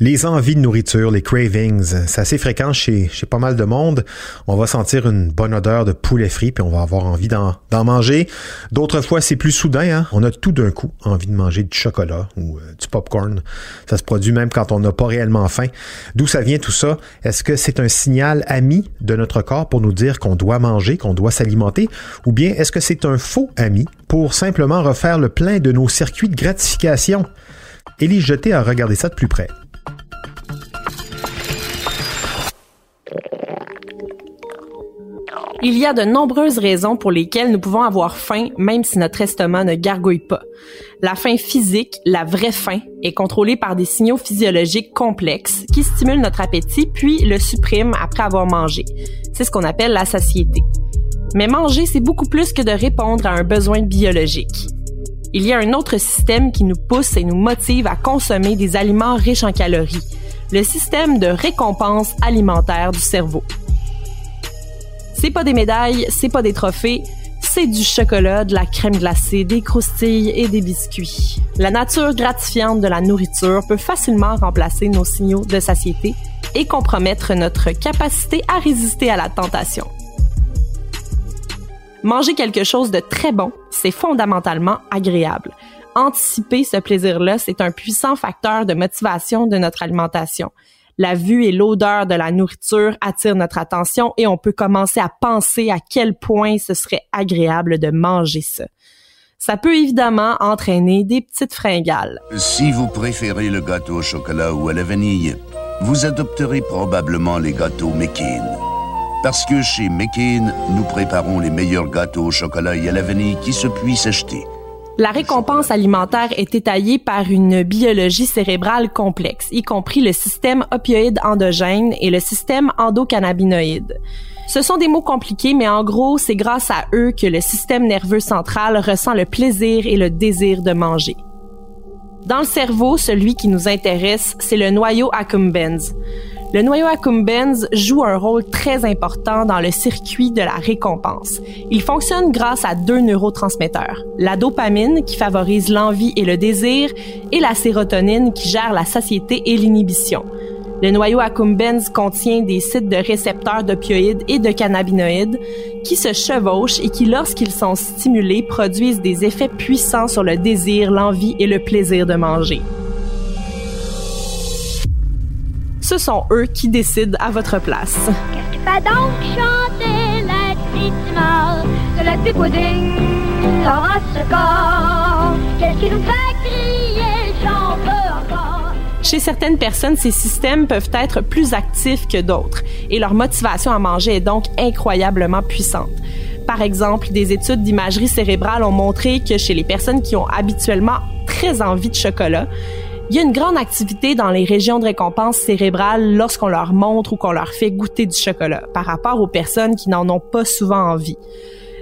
Les envies de nourriture, les cravings, c'est assez fréquent chez, chez pas mal de monde. On va sentir une bonne odeur de poulet frit, puis on va avoir envie d'en, manger. D'autres fois, c'est plus soudain. Hein? On a tout d'un coup envie de manger du chocolat ou euh, du popcorn. Ça se produit même quand on n'a pas réellement faim. D'où ça vient tout ça? Est-ce que c'est un signal ami de notre corps pour nous dire qu'on doit manger, qu'on doit s'alimenter? Ou bien est-ce que c'est un faux ami pour simplement refaire le plein de nos circuits de gratification? Élie Jeté a regardé ça de plus près. Il y a de nombreuses raisons pour lesquelles nous pouvons avoir faim même si notre estomac ne gargouille pas. La faim physique, la vraie faim, est contrôlée par des signaux physiologiques complexes qui stimulent notre appétit puis le suppriment après avoir mangé. C'est ce qu'on appelle la satiété. Mais manger, c'est beaucoup plus que de répondre à un besoin biologique. Il y a un autre système qui nous pousse et nous motive à consommer des aliments riches en calories, le système de récompense alimentaire du cerveau. C'est pas des médailles, c'est pas des trophées, c'est du chocolat, de la crème glacée, des croustilles et des biscuits. La nature gratifiante de la nourriture peut facilement remplacer nos signaux de satiété et compromettre notre capacité à résister à la tentation. Manger quelque chose de très bon, c'est fondamentalement agréable. Anticiper ce plaisir-là, c'est un puissant facteur de motivation de notre alimentation la vue et l'odeur de la nourriture attirent notre attention et on peut commencer à penser à quel point ce serait agréable de manger ça. Ça peut évidemment entraîner des petites fringales. Si vous préférez le gâteau au chocolat ou à la vanille, vous adopterez probablement les gâteaux McCain. Parce que chez McCain, nous préparons les meilleurs gâteaux au chocolat et à la vanille qui se puissent acheter. La récompense alimentaire est étayée par une biologie cérébrale complexe, y compris le système opioïde endogène et le système endocannabinoïde. Ce sont des mots compliqués, mais en gros, c'est grâce à eux que le système nerveux central ressent le plaisir et le désir de manger. Dans le cerveau, celui qui nous intéresse, c'est le noyau accumbens. Le noyau accumbens joue un rôle très important dans le circuit de la récompense. Il fonctionne grâce à deux neurotransmetteurs, la dopamine qui favorise l'envie et le désir et la sérotonine qui gère la satiété et l'inhibition. Le noyau accumbens contient des sites de récepteurs d'opioïdes et de cannabinoïdes qui se chevauchent et qui, lorsqu'ils sont stimulés, produisent des effets puissants sur le désir, l'envie et le plaisir de manger. Ce sont eux qui décident à votre place. Qu'est-ce qui fait donc chanter la petite de la petite pudding ce corps? Qu'est-ce qui nous fait crier? J'en veux encore? Chez certaines personnes, ces systèmes peuvent être plus actifs que d'autres et leur motivation à manger est donc incroyablement puissante. Par exemple, des études d'imagerie cérébrale ont montré que chez les personnes qui ont habituellement très envie de chocolat, il y a une grande activité dans les régions de récompense cérébrale lorsqu'on leur montre ou qu'on leur fait goûter du chocolat par rapport aux personnes qui n'en ont pas souvent envie.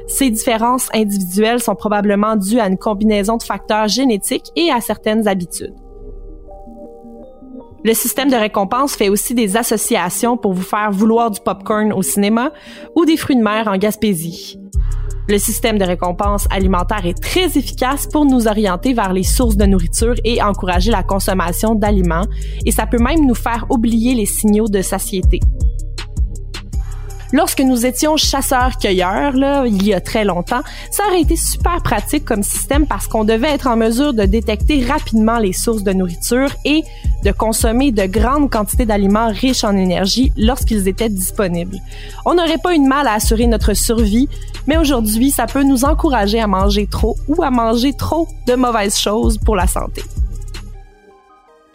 Ces différences individuelles sont probablement dues à une combinaison de facteurs génétiques et à certaines habitudes. Le système de récompense fait aussi des associations pour vous faire vouloir du popcorn au cinéma ou des fruits de mer en Gaspésie. Le système de récompense alimentaire est très efficace pour nous orienter vers les sources de nourriture et encourager la consommation d'aliments, et ça peut même nous faire oublier les signaux de satiété. Lorsque nous étions chasseurs-cueilleurs, il y a très longtemps, ça aurait été super pratique comme système parce qu'on devait être en mesure de détecter rapidement les sources de nourriture et de consommer de grandes quantités d'aliments riches en énergie lorsqu'ils étaient disponibles. On n'aurait pas eu de mal à assurer notre survie, mais aujourd'hui, ça peut nous encourager à manger trop ou à manger trop de mauvaises choses pour la santé.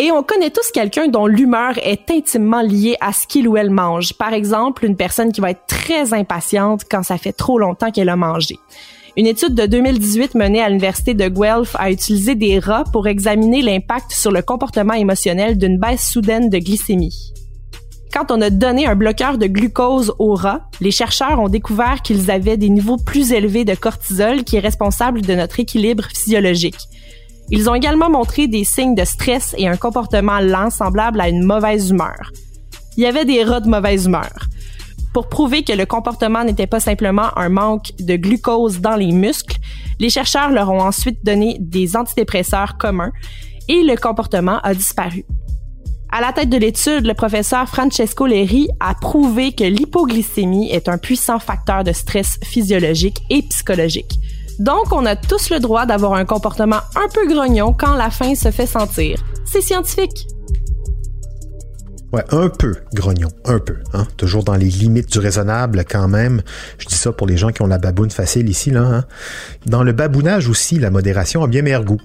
Et on connaît tous quelqu'un dont l'humeur est intimement liée à ce qu'il ou elle mange. Par exemple, une personne qui va être très impatiente quand ça fait trop longtemps qu'elle a mangé. Une étude de 2018 menée à l'université de Guelph a utilisé des rats pour examiner l'impact sur le comportement émotionnel d'une baisse soudaine de glycémie. Quand on a donné un bloqueur de glucose aux rats, les chercheurs ont découvert qu'ils avaient des niveaux plus élevés de cortisol qui est responsable de notre équilibre physiologique. Ils ont également montré des signes de stress et un comportement lent semblable à une mauvaise humeur. Il y avait des rats de mauvaise humeur. Pour prouver que le comportement n'était pas simplement un manque de glucose dans les muscles, les chercheurs leur ont ensuite donné des antidépresseurs communs et le comportement a disparu. À la tête de l'étude, le professeur Francesco Leri a prouvé que l'hypoglycémie est un puissant facteur de stress physiologique et psychologique. Donc, on a tous le droit d'avoir un comportement un peu grognon quand la faim se fait sentir. C'est scientifique. Ouais, un peu grognon, un peu. Hein? Toujours dans les limites du raisonnable quand même. Je dis ça pour les gens qui ont la baboune facile ici. Là, hein? Dans le babounage aussi, la modération a bien meilleur goût.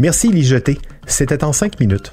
Merci, Jeté. C'était en cinq minutes.